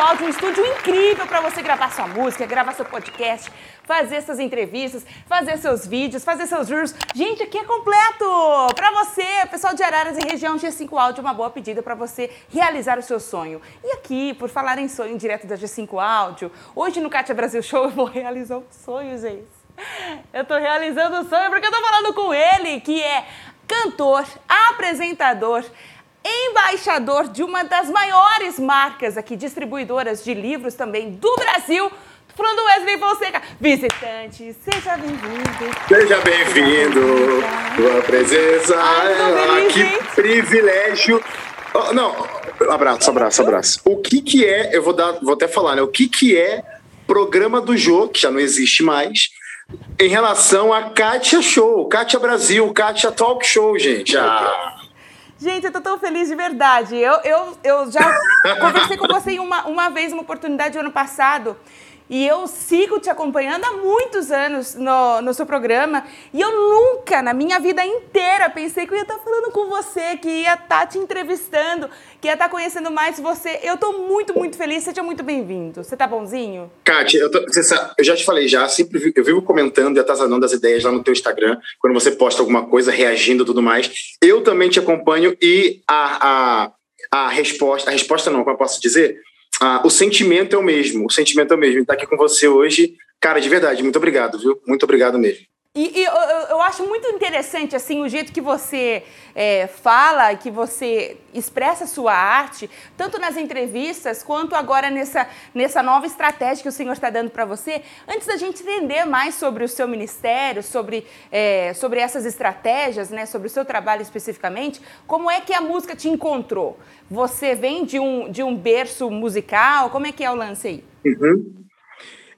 G5 Áudio, um estúdio incrível para você gravar sua música, gravar seu podcast, fazer suas entrevistas, fazer seus vídeos, fazer seus reels. Gente, aqui é completo! Para você, pessoal de Araras e região, G5 Áudio uma boa pedida para você realizar o seu sonho. E aqui, por falar em sonho direto da G5 Áudio, hoje no Kátia Brasil Show eu vou realizar um sonho, gente. Eu tô realizando o um sonho porque eu tô falando com ele, que é cantor, apresentador, embaixador de uma das maiores marcas aqui, distribuidoras de livros também do Brasil. Tô falando Wesley Fonseca. Visitante, seja bem-vindo. Seja bem-vindo. Tua presença. Ai, feliz, que privilégio. Oh, não, abraço, abraço, abraço. O que que é, eu vou dar, vou até falar, né? O que que é programa do jogo, que já não existe mais, em relação a Kátia Show, Kátia Brasil, Kátia Talk Show, gente. Ah. Gente, eu tô tão feliz de verdade. Eu, eu, eu já conversei com você uma, uma vez, uma oportunidade ano passado, e eu sigo te acompanhando há muitos anos no, no seu programa. E eu nunca, na minha vida inteira, pensei que eu ia estar falando com você, que ia estar te entrevistando, que ia estar conhecendo mais você. Eu estou muito, muito feliz. Seja muito bem-vindo. Você tá bonzinho? Kátia, eu, tô, sabe, eu, já te falei já, sempre eu vivo comentando e atazanando as ideias lá no teu Instagram, quando você posta alguma coisa, reagindo e tudo mais. Eu também te acompanho e a, a, a resposta, a resposta não, como eu posso dizer? Ah, o sentimento é o mesmo. O sentimento é o mesmo. Estar aqui com você hoje, cara, de verdade, muito obrigado, viu? Muito obrigado mesmo. E, e eu, eu, acho muito interessante assim o jeito que você é, fala, que você expressa a sua arte, tanto nas entrevistas quanto agora nessa, nessa nova estratégia que o senhor está dando para você. Antes da gente entender mais sobre o seu ministério, sobre, é, sobre essas estratégias, né, sobre o seu trabalho especificamente, como é que a música te encontrou? Você vem de um, de um berço musical? Como é que é o lance aí? Uhum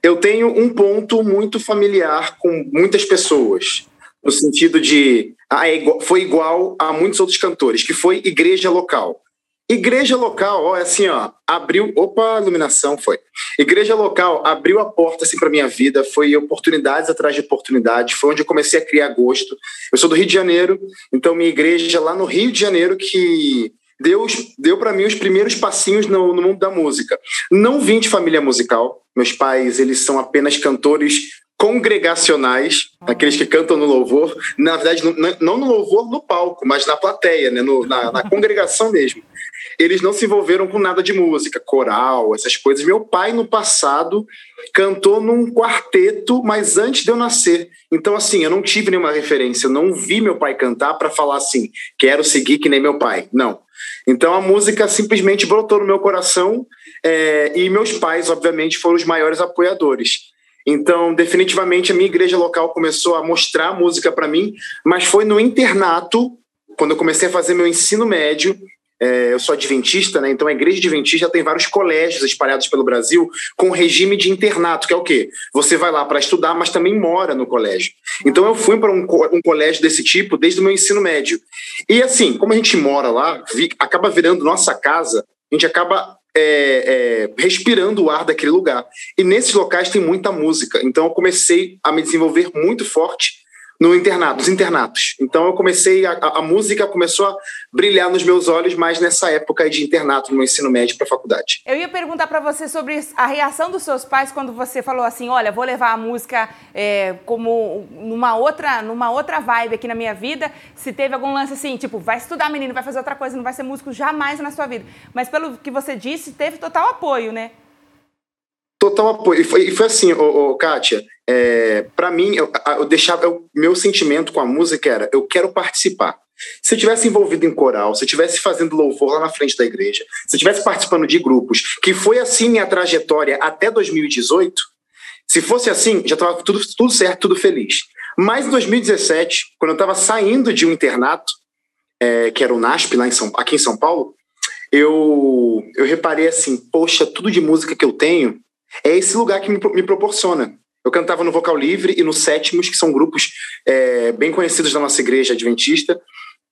eu tenho um ponto muito familiar com muitas pessoas, no sentido de ah, é igual, foi igual a muitos outros cantores, que foi igreja local. Igreja local, ó, é assim, ó, abriu, opa, iluminação foi. Igreja local abriu a porta assim para minha vida, foi oportunidades atrás de oportunidades, foi onde eu comecei a criar gosto. Eu sou do Rio de Janeiro, então minha igreja lá no Rio de Janeiro que Deus deu para mim os primeiros passinhos no, no, mundo da música. Não vim de família musical. Meus pais, eles são apenas cantores congregacionais, aqueles que cantam no louvor. Na verdade, não, não no louvor no palco, mas na plateia, né? No, na, na congregação mesmo. Eles não se envolveram com nada de música, coral, essas coisas. Meu pai, no passado, cantou num quarteto, mas antes de eu nascer. Então, assim, eu não tive nenhuma referência. Eu não vi meu pai cantar para falar assim, quero seguir que nem meu pai. Não. Então a música simplesmente brotou no meu coração é, e meus pais, obviamente, foram os maiores apoiadores. Então, definitivamente, a minha igreja local começou a mostrar música para mim, mas foi no internato, quando eu comecei a fazer meu ensino médio, é, eu sou adventista, né? Então a igreja adventista tem vários colégios espalhados pelo Brasil com regime de internato, que é o quê? Você vai lá para estudar, mas também mora no colégio. Então eu fui para um, um, colégio desse tipo desde o meu ensino médio. E assim, como a gente mora lá, vi, acaba virando nossa casa, a gente acaba é, é, respirando o ar daquele lugar. E nesses locais tem muita música. Então eu comecei a me desenvolver muito forte no internato, nos internatos. Então eu comecei, a, a, música começou a brilhar nos meus olhos mais nessa época de internato, no ensino médio para faculdade. Eu ia perguntar para você sobre a reação dos seus pais quando você falou assim, olha, vou levar a música é, como numa outra, numa outra vibe aqui na minha vida. Se teve algum lance assim, tipo, vai estudar, menino, vai fazer outra coisa, não vai ser músico jamais na sua vida. Mas pelo que você disse, teve total apoio, né? Total apoio. E foi, e foi assim, ô, ô, Kátia, é, para mim, eu, eu deixava. Eu, meu sentimento com a música era: eu quero participar. Se eu tivesse envolvido em coral, se eu tivesse fazendo louvor lá na frente da igreja, se eu tivesse participando de grupos, que foi assim minha trajetória até 2018, se fosse assim, já estava tudo, tudo certo, tudo feliz. Mas em 2017, quando eu estava saindo de um internato, é, que era o NASP, lá em São, aqui em São Paulo, eu, eu reparei assim: poxa, tudo de música que eu tenho é esse lugar que me, me proporciona. Eu cantava no Vocal Livre e no Sétimos, que são grupos é, bem conhecidos da nossa igreja adventista,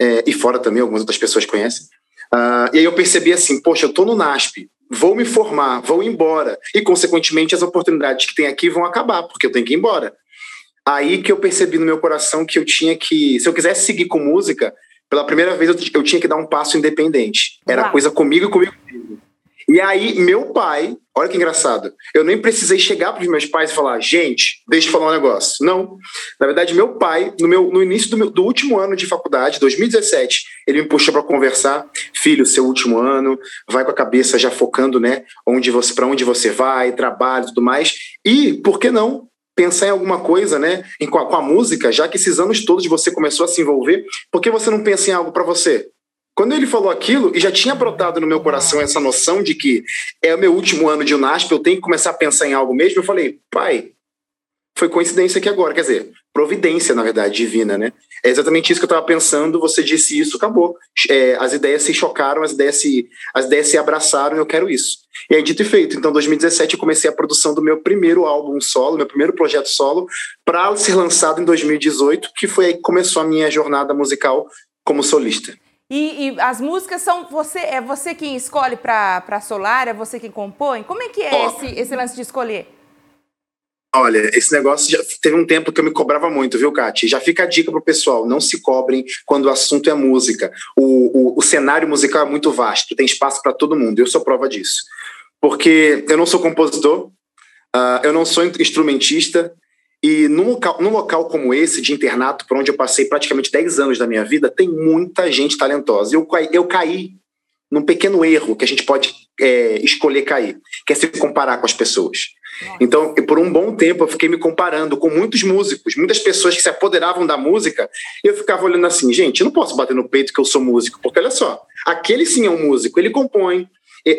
é, e fora também, algumas outras pessoas conhecem. Uh, e aí eu percebi assim, poxa, eu tô no NASP, vou me formar, vou embora. E, consequentemente, as oportunidades que tem aqui vão acabar, porque eu tenho que ir embora. Aí que eu percebi no meu coração que eu tinha que, se eu quisesse seguir com música, pela primeira vez eu, eu tinha que dar um passo independente. Era Uau. coisa comigo e comigo mesmo. E aí, meu pai, olha que engraçado, eu nem precisei chegar para os meus pais e falar, gente, deixa eu falar um negócio. Não. Na verdade, meu pai, no, meu, no início do, meu, do último ano de faculdade, 2017, ele me puxou para conversar. Filho, seu último ano, vai com a cabeça já focando, né? Onde você, para onde você vai, trabalho tudo mais. E, por que não? pensar em alguma coisa, né, em, com, a, com a música, já que esses anos todos você começou a se envolver, por que você não pensa em algo para você? Quando ele falou aquilo, e já tinha brotado no meu coração essa noção de que é o meu último ano de UNASP, eu tenho que começar a pensar em algo mesmo, eu falei, pai, foi coincidência aqui agora, quer dizer, providência, na verdade, divina, né? É exatamente isso que eu estava pensando, você disse isso, acabou. É, as ideias se chocaram, as ideias se, as ideias se abraçaram, eu quero isso. E aí, dito e feito. Então, em 2017, eu comecei a produção do meu primeiro álbum solo, meu primeiro projeto solo, para ser lançado em 2018, que foi aí que começou a minha jornada musical como solista. E, e, as músicas são você é você quem escolhe para Solar, é você quem compõe? Como é que é esse, esse lance de escolher? Olha, esse negócio já teve um tempo que eu me cobrava muito, viu, Kati? Já fica a dica pro pessoal: não se cobrem quando o assunto é música. O, o, o cenário musical é muito vasto, tem espaço para todo mundo. Eu sou prova disso. Porque eu não sou compositor, uh, eu não sou instrumentista, e num local, num local como esse, de internato, por onde eu passei praticamente 10 anos da minha vida, tem muita gente talentosa. Eu, eu caí num pequeno erro que a gente pode é, escolher cair, que é se comparar com as pessoas. Então, por um bom tempo, eu fiquei me comparando com muitos músicos, muitas pessoas que se apoderavam da música, e eu ficava olhando assim, gente, eu não posso bater no peito que eu sou músico, porque olha só, aquele sim é um músico, ele compõe,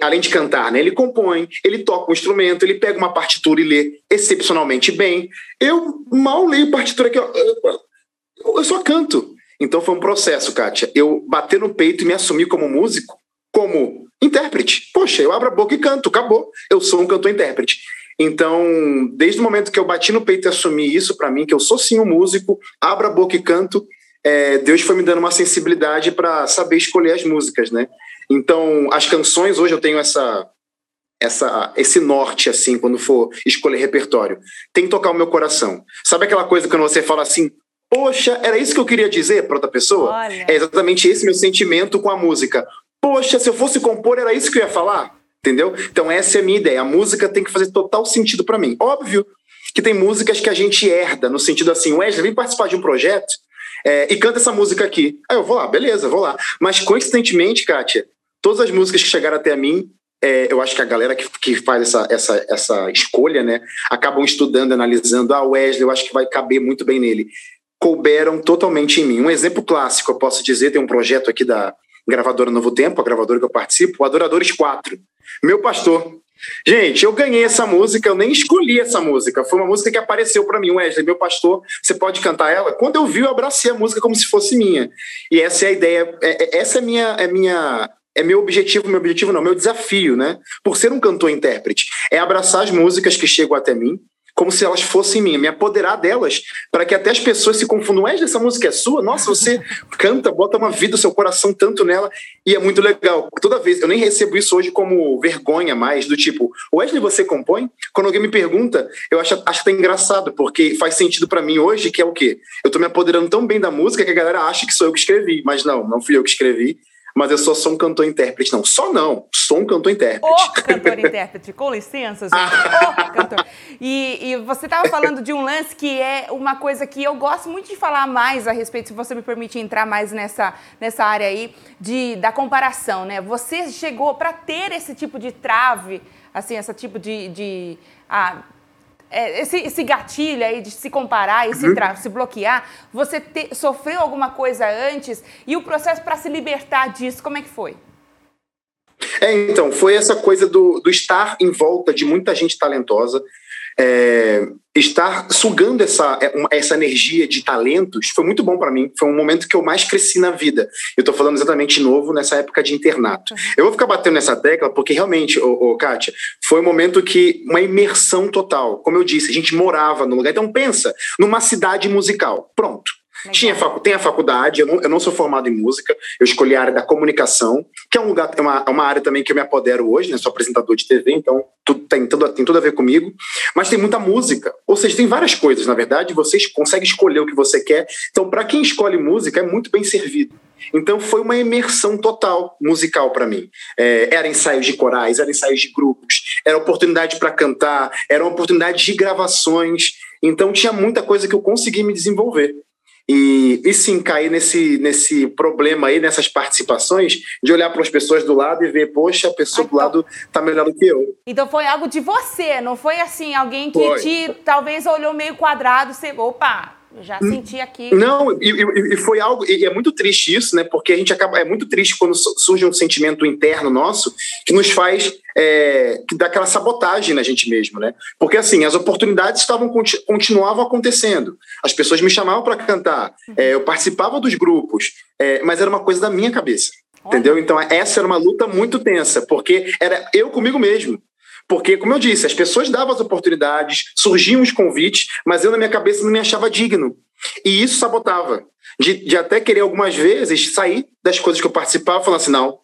além de cantar, né, ele compõe, ele toca um instrumento, ele pega uma partitura e lê excepcionalmente bem. Eu mal leio partitura aqui, eu só canto. Então foi um processo, Kátia. Eu bater no peito e me assumir como músico, como intérprete. Poxa, eu abro a boca e canto, acabou. Eu sou um cantor-intérprete. Então, desde o momento que eu bati no peito e assumi isso para mim, que eu sou sim um músico, abro a boca e canto, é, Deus foi me dando uma sensibilidade para saber escolher as músicas, né? Então, as canções, hoje eu tenho essa, essa, esse norte, assim, quando for escolher repertório. Tem que tocar o meu coração. Sabe aquela coisa quando você fala assim, poxa, era isso que eu queria dizer para outra pessoa? Olha. É exatamente esse meu sentimento com a música. Poxa, se eu fosse compor, era isso que eu ia falar? Entendeu? Então, essa é a minha ideia. A música tem que fazer total sentido para mim. Óbvio que tem músicas que a gente herda, no sentido assim, Wesley, vem participar de um projeto é, e canta essa música aqui. Aí eu vou lá, beleza, vou lá. Mas, coincidentemente, Kátia, todas as músicas que chegaram até mim, é, eu acho que a galera que, que faz essa, essa, essa escolha, né, acabam estudando, analisando. Ah, Wesley, eu acho que vai caber muito bem nele. Couberam totalmente em mim. Um exemplo clássico, eu posso dizer, tem um projeto aqui da gravadora Novo Tempo, a gravadora que eu participo, Adoradores 4. Meu pastor, Gente, eu ganhei essa música, eu nem escolhi essa música. Foi uma música que apareceu para mim. Wesley, meu pastor, você pode cantar ela? Quando eu vi, eu abracei a música como se fosse minha. E essa é a ideia, é, é, essa é minha, é minha é meu objetivo, meu objetivo não, meu desafio, né? Por ser um cantor-intérprete, é abraçar as músicas que chegam até mim, como se elas fossem minhas, me apoderar delas, para que até as pessoas se confundam. Wesley, essa música é sua? Nossa, você canta, bota uma vida, seu coração tanto nela, e é muito legal. Toda vez, eu nem recebo isso hoje como vergonha mais, do tipo, Wesley, você compõe? Quando alguém me pergunta, eu acho, acho até engraçado, porque faz sentido para mim hoje, que é o quê? Eu tô me apoderando tão bem da música que a galera acha que sou eu que escrevi, mas não, não fui eu que escrevi, mas eu só sou um cantor-intérprete. Não, só não, sou um cantor-intérprete. O cantor-intérprete, com licença, gente. o cantor. E, e você estava falando de um lance que é uma coisa que eu gosto muito de falar mais a respeito, se você me permite entrar mais nessa, nessa área aí, de, da comparação, né? Você chegou para ter esse tipo de trave, assim, esse tipo de... de ah, esse, esse, gatilho aí de se comparar e se, uhum. se bloquear, você te, sofreu alguma coisa antes e o processo para se libertar disso, como é que foi? É, então, foi essa coisa do, do estar em volta de muita gente talentosa, é, estar sugando essa, é, essa energia de talentos foi muito bom para mim. Foi um momento que eu mais cresci na vida. Eu estou falando exatamente de novo nessa época de internato. Uhum. Eu vou ficar batendo nessa tecla porque realmente, ô, ô, Kátia, foi um momento que uma imersão total. Como eu disse, a gente morava no lugar. Então pensa, numa cidade musical. Pronto. Tinha, tem a faculdade, eu não, eu não, sou formado em música, eu escolhi a área da comunicação, que é um lugar, é uma, é uma área também que eu me apodero hoje, né? Sou apresentador de TV, então tudo, tem, tudo, tem tudo a ver comigo. Mas tem muita música, ou seja, tem várias coisas, na verdade, você consegue escolher o que você quer. Então, para quem escolhe música, é muito bem servido. Então foi uma imersão total musical para mim. É, era ensaios de corais, era ensaios de grupos, era oportunidade para cantar, era oportunidade de gravações. Então tinha muita coisa que eu consegui me desenvolver. E, e sim, cair nesse, nesse problema aí, nessas participações, de olhar para as pessoas do lado e ver, poxa, a pessoa do lado está melhor do que eu. Então foi algo de você, não foi assim, alguém que foi. te talvez olhou meio quadrado, você, opa, já senti aqui. Não, e, e, foi algo, e é muito triste isso, né? Porque a gente acaba, é muito triste quando surge um sentimento interno nosso que nos faz, é, que dá aquela sabotagem na gente mesmo, né? Porque assim, as oportunidades estavam continuavam acontecendo, as pessoas me chamavam para cantar, é, eu participava dos grupos, é, mas era uma coisa da minha cabeça. Entendeu? Então, essa era uma luta muito tensa, porque era eu comigo mesmo. Porque, como eu disse, as pessoas davam as oportunidades, surgiam os convites, mas eu, na minha cabeça, não me achava digno. E isso sabotava. De, de até querer algumas vezes sair das coisas que eu participava, falando assim: não,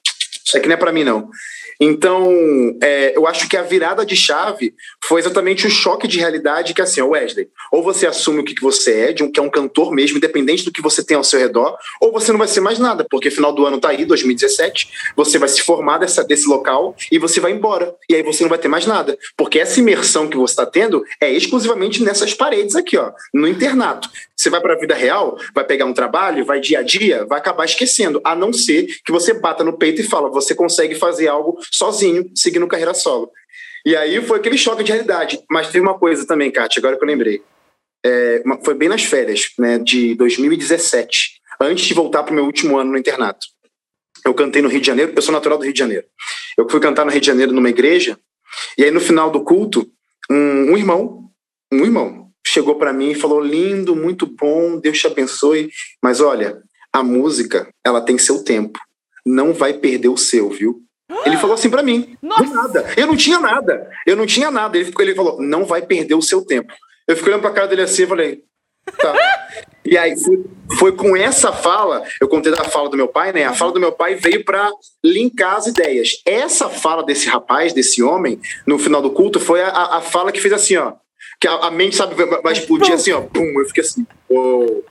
isso aqui não é para mim, não. Então, é, eu acho que a virada de chave foi exatamente o choque de realidade que, assim, Wesley, ou você assume o que você é, de um, que é um cantor mesmo, independente do que você tem ao seu redor, ou você não vai ser mais nada, porque final do ano tá aí, 2017, você vai se formar dessa, desse local e você vai embora. E aí você não vai ter mais nada, porque essa imersão que você está tendo é exclusivamente nessas paredes aqui, ó, no internato. Você vai para a vida real, vai pegar um trabalho, vai dia a dia, vai acabar esquecendo, a não ser que você bata no peito e fala, você consegue fazer algo sozinho, seguindo carreira solo. E aí foi aquele choque de realidade. Mas teve uma coisa também, Kátia, agora que eu lembrei. É, foi bem nas férias, né, de 2017, antes de voltar para o meu último ano no internato. Eu cantei no Rio de Janeiro, eu sou natural do Rio de Janeiro. Eu fui cantar no Rio de Janeiro numa igreja, e aí no final do culto, um, um irmão, um irmão, chegou para mim e falou: lindo, muito bom, Deus te abençoe, mas olha, a música, ela tem seu tempo, não vai perder o seu, viu? Ele falou assim para mim, Nossa. do nada. Eu não tinha nada. Eu não tinha nada. Ele, ele falou, não vai perder o seu tempo. Eu fiquei olhando pra cara dele assim e falei, tá. e aí foi, foi, com essa fala, eu contei da fala do meu pai, né? A fala do meu pai veio para linkar as ideias. Essa fala desse rapaz, desse homem, no final do culto, foi a, a fala que fez assim, ó. Que a, a mente, sabe, vai explodir assim, ó. Pum, eu fiquei assim, oh.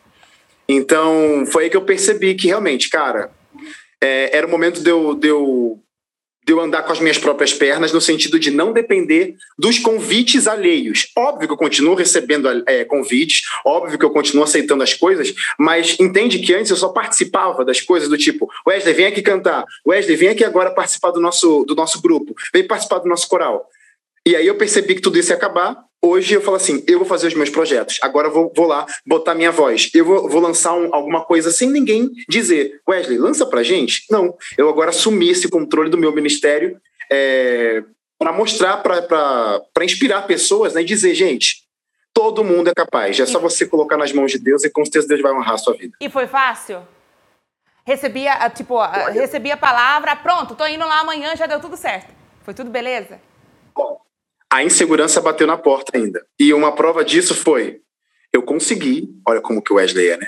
Então, foi aí que eu percebi que realmente, cara, é, era o momento de eu, de eu de eu andar com as minhas próprias pernas, no sentido de não depender dos convites alheios. Óbvio que eu continuo recebendo é, convites, óbvio que eu continuo aceitando as coisas, mas entende que antes eu só participava das coisas do tipo, Wesley, vem aqui cantar, Wesley, vem aqui agora participar do nosso, do nosso grupo, vem participar do nosso coral. E aí eu percebi que tudo isso ia acabar, Hoje eu falo assim, eu vou fazer os meus projetos. Agora eu vou, vou lá botar minha voz. Eu vou, vou lançar um, alguma coisa sem ninguém dizer, Wesley, lança pra gente. Não, eu agora assumi esse controle do meu ministério é, para mostrar, para inspirar pessoas né, e dizer, gente, todo mundo é capaz. É só você colocar nas mãos de Deus e com certeza Deus vai honrar a sua vida. E foi fácil? Recebia, tipo, recebia a palavra, pronto, tô indo lá amanhã, já deu tudo certo. Foi tudo beleza? Bom, a insegurança bateu na porta ainda. E uma prova disso foi: eu consegui, olha como que o Wesley é, né?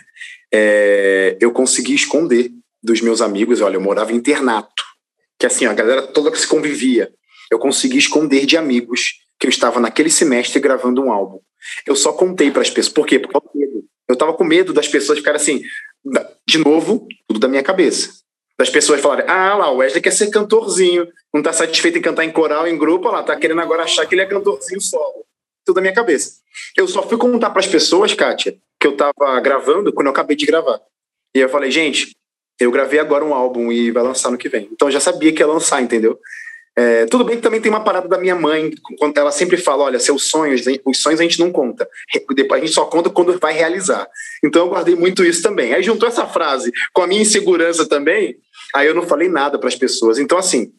É, eu consegui esconder dos meus amigos, olha, eu morava em internato, que assim, a galera toda que se convivia, eu consegui esconder de amigos que eu estava naquele semestre gravando um álbum. Eu só contei para as pessoas, por quê? Por causa do medo. Eu estava com medo das pessoas ficarem assim, de novo, tudo da minha cabeça das pessoas falarem: ah, lá, o Wesley quer ser cantorzinho, não está satisfeito em cantar em coral, em grupo, lá, tá querendo agora achar que ele é cantorzinho solo. Tudo da minha cabeça. Eu só fui contar para as pessoas, Kátia, que eu estava gravando quando eu acabei de gravar. E eu falei: gente, eu gravei agora um álbum e vai lançar no que vem. Então eu já sabia que ia lançar, entendeu? É, tudo bem que também tem uma parada da minha mãe, quando ela sempre fala: olha, seus sonhos, os sonhos a gente não conta, depois a gente só conta quando vai realizar. Então eu guardei muito isso também. Aí juntou essa frase com a minha insegurança também, Aí eu não falei nada para as pessoas. Então, assim,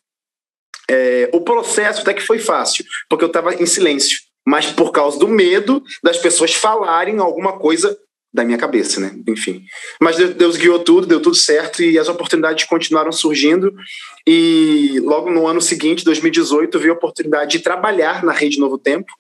é, o processo até que foi fácil, porque eu estava em silêncio, mas por causa do medo das pessoas falarem alguma coisa da minha cabeça, né? Enfim. Mas Deus guiou tudo, deu tudo certo e as oportunidades continuaram surgindo. E logo no ano seguinte, 2018, veio a oportunidade de trabalhar na Rede Novo Tempo.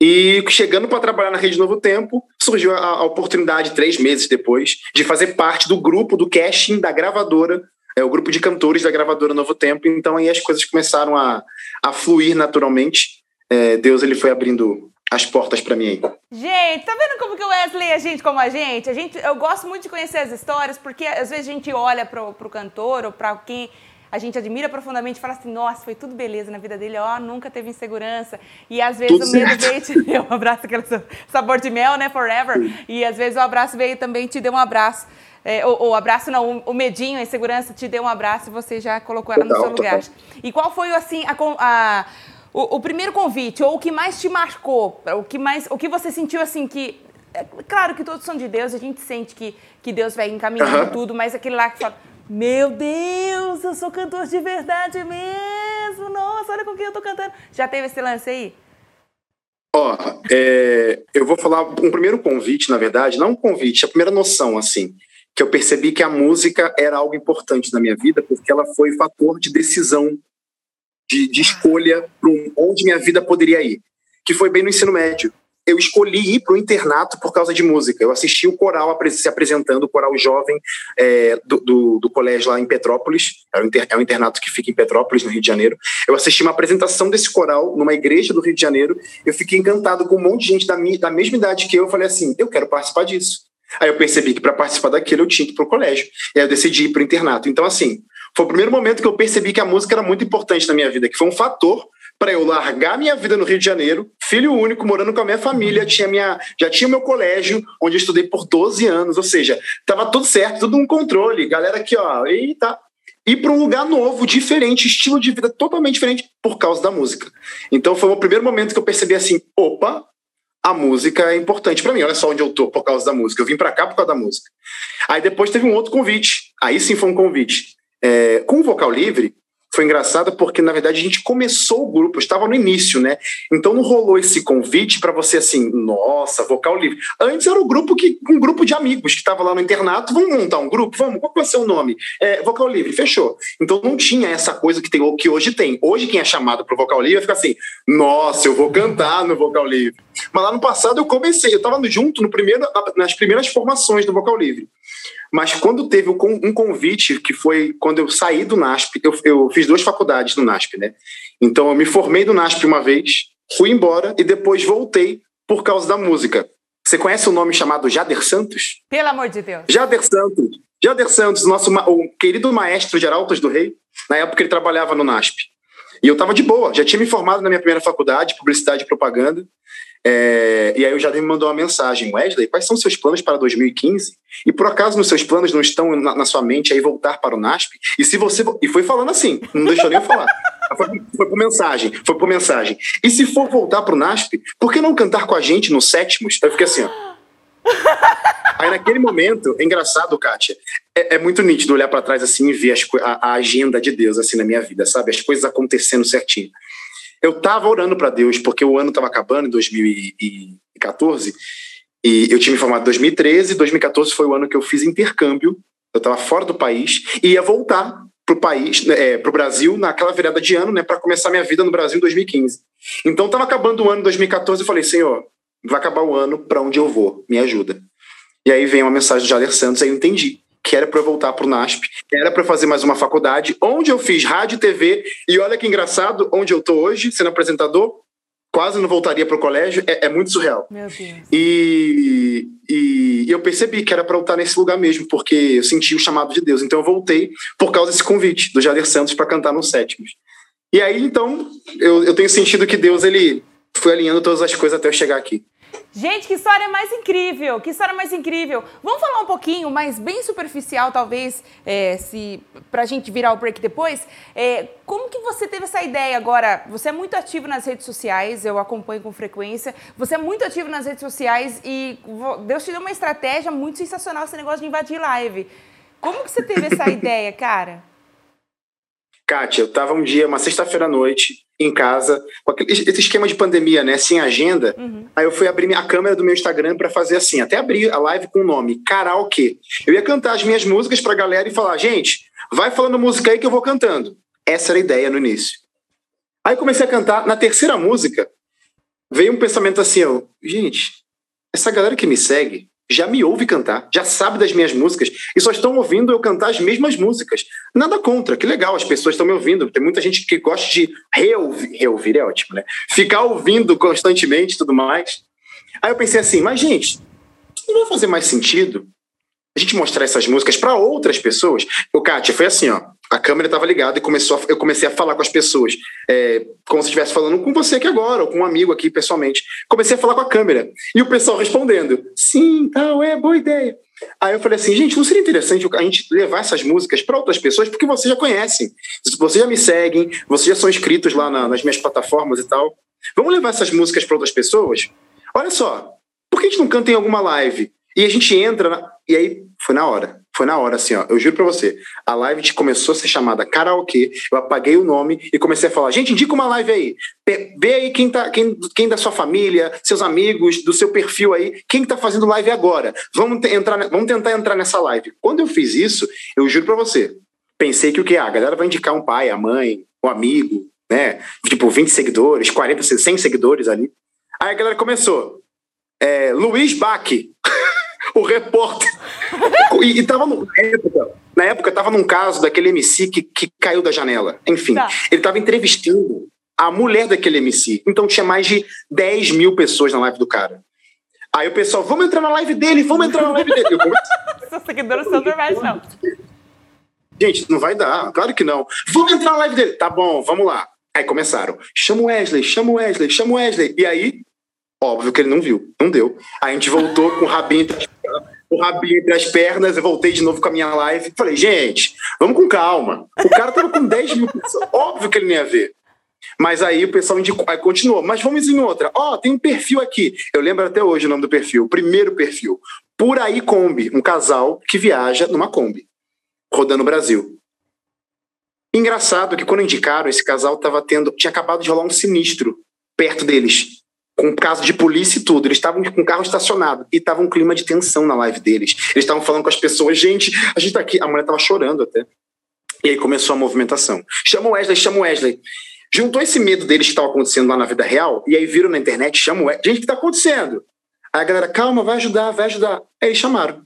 E chegando para trabalhar na Rede Novo Tempo, surgiu a, a, oportunidade, três meses depois, de fazer parte do grupo do casting da gravadora é o grupo de cantores da gravadora Novo Tempo, então aí as coisas começaram a, a fluir naturalmente. É, Deus ele foi abrindo as portas para mim. Gente, tá vendo como que o Wesley é gente como a gente? A gente, eu gosto muito de conhecer as histórias, porque às vezes a gente olha pro, pro cantor ou para quem a gente admira profundamente e fala assim, nossa, foi tudo beleza na vida dele, ó, nunca teve insegurança. E às vezes tudo o medo veio te deu um abraço, aquele sabor de mel, né, forever. E às vezes o abraço veio também te deu um abraço. É, abraço não, o medinho, a insegurança te deu um abraço e você já colocou ela no seu lugar. E qual foi, assim, a, a o, o, primeiro convite, ou o que mais te marcou, o que mais, o que você sentiu assim que. É, claro que todos são de Deus, a gente sente que, que Deus vai encaminhando tudo, mas aquele lá que fala, meu Deus, eu sou cantor de verdade mesmo, nossa, olha com quem eu tô cantando. Já teve esse lance aí? Ó, é, eu vou falar um primeiro convite, na verdade, não um convite, a primeira noção, assim, que eu percebi que a música era algo importante na minha vida, porque ela foi fator de decisão de, de escolha para onde minha vida poderia ir, que foi bem no ensino médio. Eu escolhi ir para o internato por causa de música. Eu assisti o coral se apresentando, o coral jovem é, do, do, do, colégio lá em Petrópolis. É um, inter, é um internato que fica em Petrópolis, no Rio de Janeiro. Eu assisti uma apresentação desse coral numa igreja do Rio de Janeiro. Eu fiquei encantado com um monte de gente da, minha, da mesma idade que eu. Eu falei assim: eu quero participar disso. Aí eu percebi que para participar daquilo eu tinha que ir para o colégio. E aí eu decidi ir para o internato. Então, assim, foi o primeiro momento que eu percebi que a música era muito importante na minha vida, que foi um fator para eu largar minha vida no Rio de Janeiro, filho único, morando com a minha família, tinha minha, já tinha meu colégio, onde eu estudei por 12 anos, ou seja, estava tudo certo, tudo um controle. Galera aqui, ó, eita, ir para um lugar novo, diferente, estilo de vida totalmente diferente por causa da música. Então foi o primeiro momento que eu percebi assim, opa, a música é importante para mim. Olha só onde eu tô por causa da música. Eu vim para cá por causa da música. Aí depois teve um outro convite. Aí sim foi um convite. É, com o vocal livre, foi engraçado porque, na verdade, a gente começou o grupo, estava no início, né? Então não rolou esse convite para você assim, nossa, vocal livre. Antes era um grupo que, um grupo de amigos que estava lá no internato, vamos montar um grupo? Vamos, qual vai ser o nome? É, vocal livre, fechou. Então não tinha essa coisa que, tem, que hoje tem. Hoje quem é chamado para vocal livre fica assim, nossa, eu vou cantar no vocal livre. Mas lá no passado eu comecei, eu estava junto no primeiro, nas primeiras formações do vocal livre. Mas quando teve um convite, que foi quando eu saí do NASP, eu, eu fiz duas faculdades no NASP, né? Então eu me formei do NASP uma vez, fui embora e depois voltei por causa da música. Você conhece o um nome chamado Jader Santos? Pelo amor de Deus. Jader Santos. Jader Santos, nosso o querido maestro de Arautas do Rei, na época ele trabalhava no NASP. E eu estava de boa, já tinha me formado na minha primeira faculdade, publicidade e propaganda. É, e aí o Jader me mandou uma mensagem, Wesley, quais são seus planos para 2015? E por acaso nos seus planos não estão na, na, sua mente aí voltar para o NASP? E se você. E foi falando assim, não deixou nem eu falar. Foi, foi por mensagem, foi por mensagem. E se for voltar para o NASP, por que não cantar com a gente no sétimos? Eu fiquei assim, ó. Aí naquele momento, é engraçado, Kátia, é, é muito nítido olhar para trás assim e ver as, a, a agenda de Deus assim na minha vida, sabe? As coisas acontecendo certinho. Eu tava orando para Deus, porque o ano estava acabando em 2014, e eu tinha me formado em 2013, 2014 foi o ano que eu fiz intercâmbio, eu estava fora do país, e ia voltar para o país, é, para o Brasil, naquela virada de ano, né, para começar minha vida no Brasil em 2015. Então estava acabando o ano de 2014 e falei, Senhor, vai acabar o ano, para onde eu vou? Me ajuda. E aí vem uma mensagem do Jader Santos, aí eu entendi que era para eu voltar para o NASP, era para fazer mais uma faculdade, onde eu fiz rádio e TV, e olha que engraçado, onde eu estou hoje, sendo apresentador, quase não voltaria para o colégio, é, é, muito surreal. Meu Deus. E, e, e eu percebi que era para eu estar nesse lugar mesmo, porque eu senti o chamado de Deus, então eu voltei por causa desse convite do Jader Santos para cantar nos sétimos. E aí, então, eu, eu tenho sentido que Deus, ele foi alinhando todas as coisas até eu chegar aqui. Gente, que história mais incrível! Que história mais incrível! Vamos falar um pouquinho, mas bem superficial, talvez, é, se pra gente virar o break depois. É, como que você teve essa ideia agora? Você é muito ativo nas redes sociais, eu acompanho com frequência. Você é muito ativo nas redes sociais e Deus te deu uma estratégia muito sensacional esse negócio de invadir live. Como que você teve essa ideia, cara? Kátia, eu estava um dia, uma sexta-feira à noite, em casa, com aquele, esse esquema de pandemia, né? Sem agenda. Uhum. Aí eu fui abrir a câmera do meu Instagram para fazer assim, até abrir a live com o nome Karaokê. Eu ia cantar as minhas músicas para a galera e falar, gente, vai falando música aí que eu vou cantando. Essa era a ideia no início. Aí comecei a cantar. Na terceira música, veio um pensamento assim, ó, gente, essa galera que me segue já me ouve cantar, já sabe das minhas músicas e só estão ouvindo eu cantar as mesmas músicas. Nada contra, que legal, as pessoas estão me ouvindo. Tem muita gente que gosta de reouvir, reouvir é ótimo, né? Ficar ouvindo constantemente e tudo mais. Aí eu pensei assim, mas gente, não vai fazer mais sentido a gente mostrar essas músicas para outras pessoas. O Kátia, foi assim, ó. A câmera estava ligada e começou a, eu comecei a falar com as pessoas, é, como se estivesse falando com você aqui agora, ou com um amigo aqui pessoalmente. Comecei a falar com a câmera. E o pessoal respondendo: sim, tal, é, boa ideia. Aí eu falei assim, gente, não seria interessante a gente levar essas músicas para outras pessoas, porque vocês já conhecem, vocês já me seguem, vocês já são inscritos lá na, nas minhas plataformas e tal. Vamos levar essas músicas para outras pessoas? Olha só, por que a gente não canta em alguma live? E a gente entra, na... e aí foi na hora. Foi na hora, assim, ó. Eu juro pra você. A live começou a ser chamada karaokê. Eu apaguei o nome e comecei a falar: gente, indica uma live aí. Vê aí quem, tá, quem, quem da sua família, seus amigos, do seu perfil aí, quem tá fazendo live agora. Vamos, entrar, vamos tentar entrar nessa live. Quando eu fiz isso, eu juro pra você. Pensei que o que? Ah, a galera vai indicar um pai, a mãe, um amigo, né? Tipo, 20 seguidores, 40, 100 seguidores ali. Aí a galera começou. É, Luiz Bach, o repórter. e, e tava no, na época, na época tava num caso daquele MC que, que caiu da janela. Enfim, tá. ele tava entrevistando a mulher daquele MC. Então tinha mais de 10 mil pessoas na live do cara. Aí o pessoal, vamos entrar na live dele, vamos entrar na live dele. Seus seguidores são normais, não. Gente, não vai dar, claro que não. Vamos entrar na live dele. Tá bom, vamos lá. Aí começaram. Chama o Wesley, chama o Wesley, chama o Wesley. E aí, óbvio que ele não viu, não deu. Aí a gente voltou com o rabinho rabinho entre as pernas, eu voltei de novo com a minha live. Falei, gente, vamos com calma. O cara tava com 10 mil pessoas, óbvio que ele não ia ver. Mas aí o pessoal indicou, aí continuou, mas vamos em outra. Ó, oh, tem um perfil aqui. Eu lembro até hoje o nome do perfil, o primeiro perfil. Por aí Kombi, um casal que viaja numa Kombi, rodando o Brasil. Engraçado que quando indicaram, esse casal tava tendo, tinha acabado de rolar um sinistro perto deles com caso de polícia e tudo. Eles estavam com o carro estacionado e tava um clima de tensão na live deles. Eles estavam falando com as pessoas, gente, a gente tá aqui. A mulher tava chorando até. E aí começou a movimentação. Chama o Wesley, chama o Wesley. Juntou esse medo deles que estava acontecendo lá na vida real, e aí viram na internet, chama o Wesley. Gente, o que tá acontecendo? Aí a galera, calma, vai ajudar, vai ajudar. Aí eles chamaram.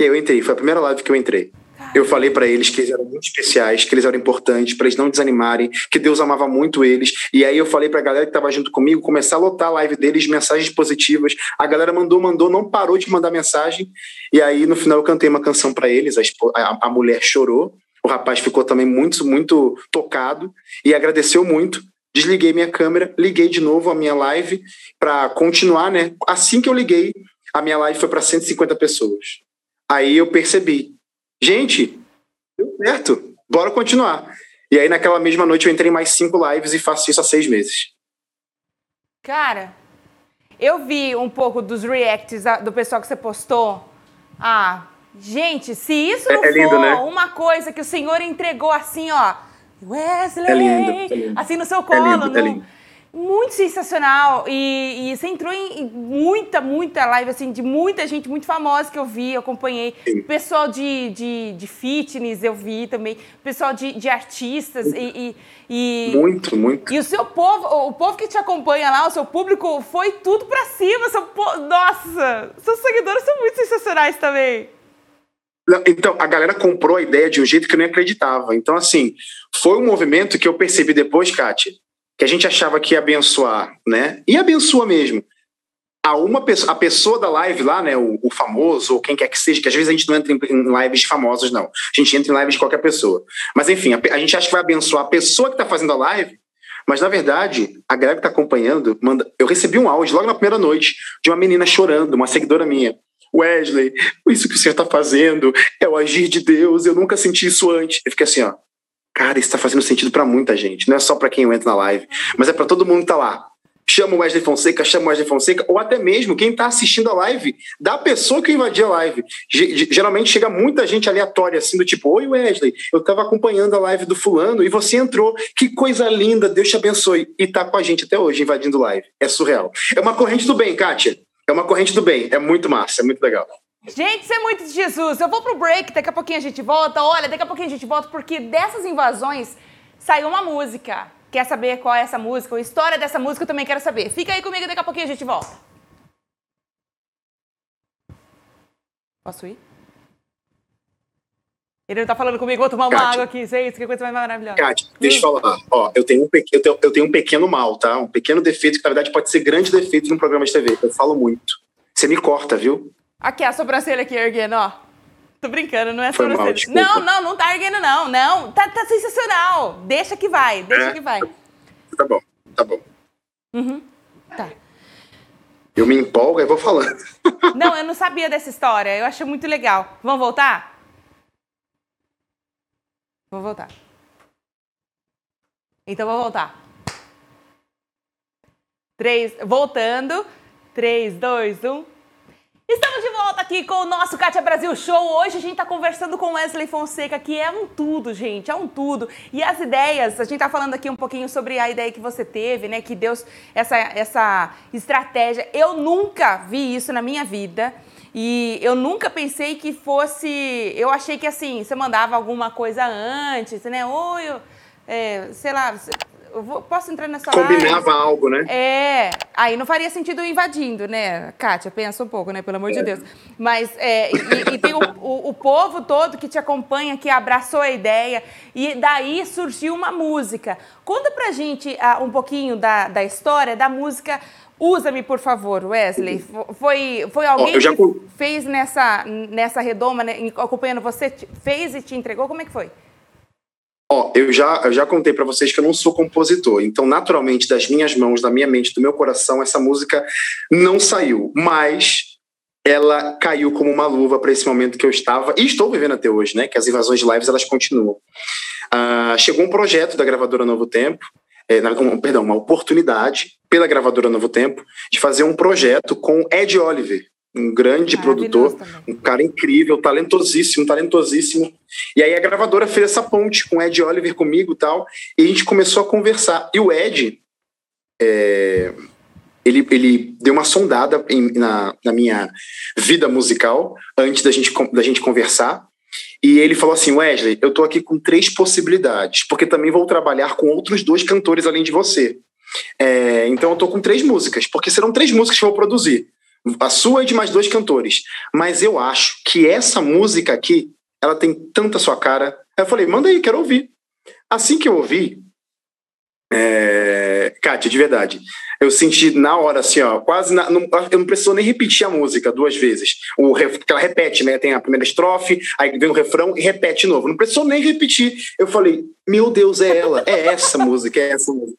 E aí eu entrei, foi a primeira live que eu entrei. Eu falei para eles que eles eram muito especiais, que eles eram importantes, para eles não desanimarem, que Deus amava muito eles. E aí eu falei para a galera que estava junto comigo começar a lotar a live deles, mensagens positivas. A galera mandou, mandou, não parou de mandar mensagem. E aí no final eu cantei uma canção para eles, a, a, a mulher chorou, o rapaz ficou também muito, muito tocado e agradeceu muito. Desliguei minha câmera, liguei de novo a minha live para continuar, né? Assim que eu liguei, a minha live foi para 150 pessoas. Aí eu percebi, gente, deu certo, bora continuar. E aí, naquela mesma noite, eu entrei em mais cinco lives e faço isso há seis meses. Cara, eu vi um pouco dos reacts do pessoal que você postou. Ah, gente, se isso é, não é, é lindo, for né? uma coisa que o Senhor entregou assim, ó. Wesley! É lindo, é lindo. Assim no seu colo. É lindo, no... muito sensacional. E, e você entrou em muita, muita live, assim, de muita gente muito famosa que eu vi, eu acompanhei. Sim. Pessoal de, de, de, fitness eu vi também. Pessoal de, de artistas. E, e, muito, muito. E o seu povo, o povo que te acompanha lá, o seu público, foi tudo pra cima. Seu po... Nossa! Seus seguidores são muito sensacionais também. Então, a galera comprou a ideia de um jeito que eu nem acreditava. Então, assim, foi um movimento que eu percebi depois, Kátia, que a gente achava que ia abençoar, né? E abençoa mesmo. A uma pessoa, a pessoa da live lá, né, o, o, famoso ou quem quer que seja, que às vezes a gente não entra em, em, lives de famosos não. A gente entra em lives de qualquer pessoa. Mas enfim, a, a gente acha que vai abençoar a pessoa que está fazendo a live, mas na verdade, a galera que está acompanhando, manda, eu recebi um áudio logo na primeira noite de uma menina chorando, uma seguidora minha. Wesley, isso que você está fazendo é o agir de Deus, eu nunca senti isso antes. Eu fiquei assim, ó, Cara, isso está fazendo sentido para muita gente. Não é só para quem entra na live, mas é para todo mundo que tá lá. Chama o Wesley Fonseca, chama o Wesley Fonseca, ou até mesmo quem está assistindo a live da pessoa que invadiu a live. G geralmente chega muita gente aleatória, assim, do tipo: Oi, Wesley, eu estava acompanhando a live do Fulano e você entrou. Que coisa linda, Deus te abençoe. E tá com a gente até hoje invadindo live. É surreal. É uma corrente do bem, Kátia. É uma corrente do bem. É muito massa, é muito legal. Gente, isso é muito de Jesus. Eu vou pro break, daqui a pouquinho a gente volta. Olha, daqui a pouquinho a gente volta, porque dessas invasões saiu uma música. Quer saber qual é essa música? A história dessa música eu também quero saber. Fica aí comigo, daqui a pouquinho a gente volta. Posso ir? Ele não tá falando comigo, vou tomar uma Kátia, água aqui, isso, que coisa mais maravilhosa. Kátia, deixa eu falar. Ó, eu tenho, um eu, tenho, eu tenho um pequeno mal, tá? Um pequeno defeito, que na verdade pode ser grande defeito num programa de TV. Eu falo muito. Você me corta, viu? Aqui, a sobrancelha aqui erguendo, ó. Tô brincando, não é Foi sobrancelha. Mal, não, não, não tá erguendo, não. Não, tá, tá sensacional. Deixa que vai, deixa é? que vai. Tá bom, tá bom. Uhum, tá. Eu me empolgo e vou falando. Não, eu não sabia dessa história. Eu achei muito legal. Vamos voltar? Vou voltar. Então vou voltar. Três, voltando. Três, dois, um. Estamos de aqui com o nosso Kátia Brasil Show. Hoje a gente está conversando com Wesley Fonseca, que é um tudo, gente, é um tudo. E as ideias, a gente está falando aqui um pouquinho sobre a ideia que você teve, né? Que Deus, essa, essa estratégia. Eu nunca vi isso na minha vida. E eu nunca pensei que fosse. Eu achei que assim, você mandava alguma coisa antes, né? Ou eu, é, sei lá, eu vou, posso entrar nessa Combinava live? algo, né? É. Aí não faria sentido invadindo, né? Kátia, pensa um pouco, né? Pelo amor é. de Deus. Mas, é, e, e, tem o, o, o, povo todo que te acompanha, que abraçou a ideia. E daí surgiu uma música. Conta pra gente uh, um pouquinho da, da história da música Usa-me, por favor, Wesley. Foi, foi alguém oh, já... que fez nessa, nessa redoma, né, acompanhando você, fez e te entregou? Como é que foi? Ó, eu já, eu já contei para vocês que eu não sou compositor, então naturalmente das minhas mãos, da minha mente, do meu coração, essa música não saiu, mas ela caiu como uma luva para esse momento que eu estava e estou vivendo até hoje, né? Que as invasões de lives elas continuam. Uh, chegou um projeto da gravadora Novo Tempo é, um, perdão, uma oportunidade pela gravadora Novo Tempo de fazer um projeto com Ed Oliver, um grande produtor, também. um cara incrível, talentosíssimo, talentosíssimo. E aí a gravadora fez essa ponte com Ed Oliver comigo e tal, e a gente começou a conversar. E o Ed, é, ele, ele deu uma sondada em, na, na minha vida musical antes da gente, da gente conversar. E ele falou assim: Wesley, eu estou aqui com três possibilidades, porque também vou trabalhar com outros dois cantores além de você. É, então eu estou com três músicas, porque serão três músicas que eu vou produzir. A sua e de mais dois cantores. Mas eu acho que essa música aqui, ela tem tanta sua cara. Aí eu falei, manda aí, quero ouvir. Assim que eu ouvi, é... Kátia, de verdade, eu senti na hora, assim, ó, quase. Na, eu não preciso nem repetir a música duas vezes. O, que ela repete, né? Tem a primeira estrofe, aí vem o refrão e repete de novo. Não precisou nem repetir. Eu falei, meu Deus, é ela, é essa música, é essa música.